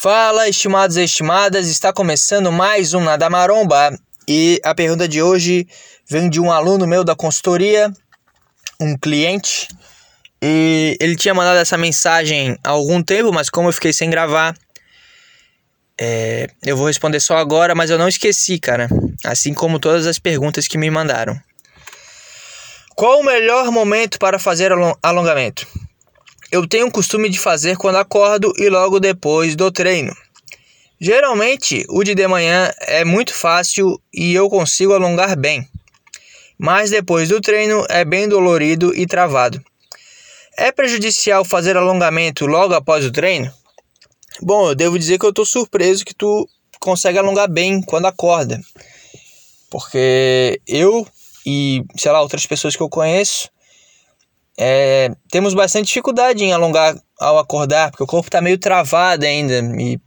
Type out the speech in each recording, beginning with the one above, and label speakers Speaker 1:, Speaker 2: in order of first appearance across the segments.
Speaker 1: Fala, estimados e estimadas, está começando mais um Nada Maromba e a pergunta de hoje vem de um aluno meu da consultoria, um cliente, e ele tinha mandado essa mensagem há algum tempo, mas como eu fiquei sem gravar, é, eu vou responder só agora, mas eu não esqueci, cara, assim como todas as perguntas que me mandaram. Qual o melhor momento para fazer alongamento? Eu tenho o costume de fazer quando acordo e logo depois do treino. Geralmente, o de de manhã é muito fácil e eu consigo alongar bem, mas depois do treino é bem dolorido e travado. É prejudicial fazer alongamento logo após o treino? Bom, eu devo dizer que eu estou surpreso que tu consegue alongar bem quando acorda, porque eu e sei lá outras pessoas que eu conheço é, temos bastante dificuldade em alongar ao acordar, porque o corpo está meio travado ainda. E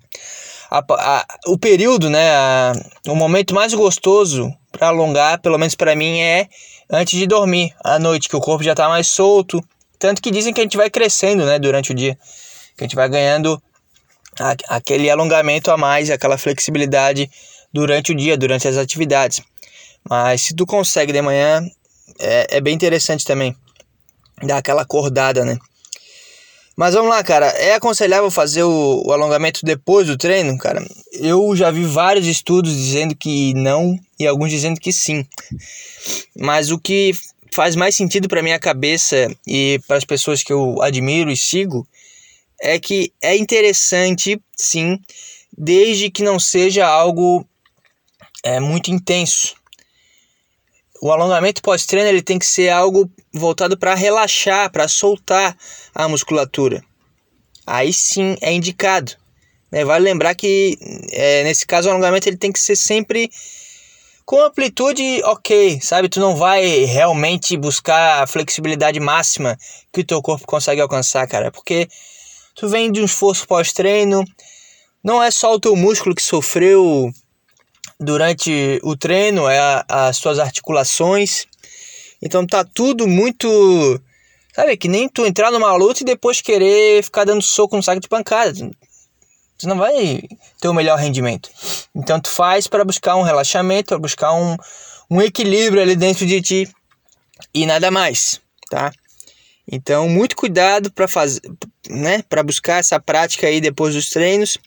Speaker 1: a, a, o período, né, a, o momento mais gostoso para alongar, pelo menos para mim, é antes de dormir, à noite, que o corpo já está mais solto. Tanto que dizem que a gente vai crescendo né, durante o dia, que a gente vai ganhando aquele alongamento a mais, aquela flexibilidade durante o dia, durante as atividades. Mas se tu consegue de manhã, é, é bem interessante também dar aquela acordada, né? Mas vamos lá, cara. É aconselhável fazer o, o, alongamento depois do treino, cara? Eu já vi vários estudos dizendo que não e alguns dizendo que sim. Mas o que faz mais sentido para minha cabeça e para as pessoas que eu admiro e sigo é que é interessante, sim, desde que não seja algo é, muito intenso o alongamento pós-treino ele tem que ser algo voltado para relaxar, para soltar a musculatura. Aí sim é indicado. Né? Vale lembrar que é, nesse caso o alongamento ele tem que ser sempre com amplitude ok, sabe? Tu não vai realmente buscar a flexibilidade máxima que o teu corpo consegue alcançar, cara, porque tu vem de um esforço pós-treino, não é só o teu músculo que sofreu durante o treino, é a, as suas articulações. Então tá tudo muito. Sabe, que nem tu entrar numa luta e depois querer ficar dando soco no saco de pancada. Tu não vai ter o melhor rendimento. Então tu faz para buscar um relaxamento, para buscar um, um equilíbrio ali dentro de ti e nada mais, tá? Então muito cuidado para fazer, né, para buscar essa prática aí depois dos treinos.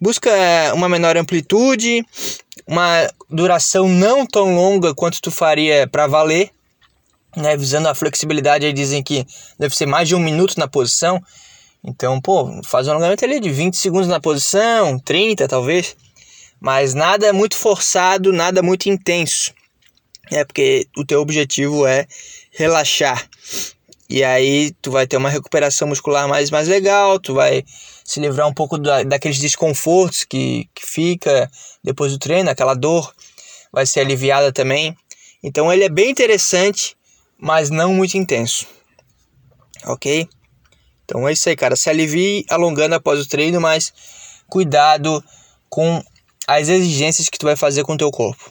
Speaker 1: Busca uma menor amplitude, uma duração não tão longa quanto tu faria para valer, né? Visando a flexibilidade, aí dizem que deve ser mais de um minuto na posição. Então, pô, faz um alongamento ali de 20 segundos na posição, 30 talvez. Mas nada muito forçado, nada muito intenso. É porque o teu objetivo é relaxar. E aí tu vai ter uma recuperação muscular mais, mais legal, tu vai se livrar um pouco da, daqueles desconfortos que, que fica depois do treino, aquela dor vai ser aliviada também. Então ele é bem interessante, mas não muito intenso. Ok? Então é isso aí, cara. Se alivie alongando após o treino, mas cuidado com as exigências que tu vai fazer com o teu corpo.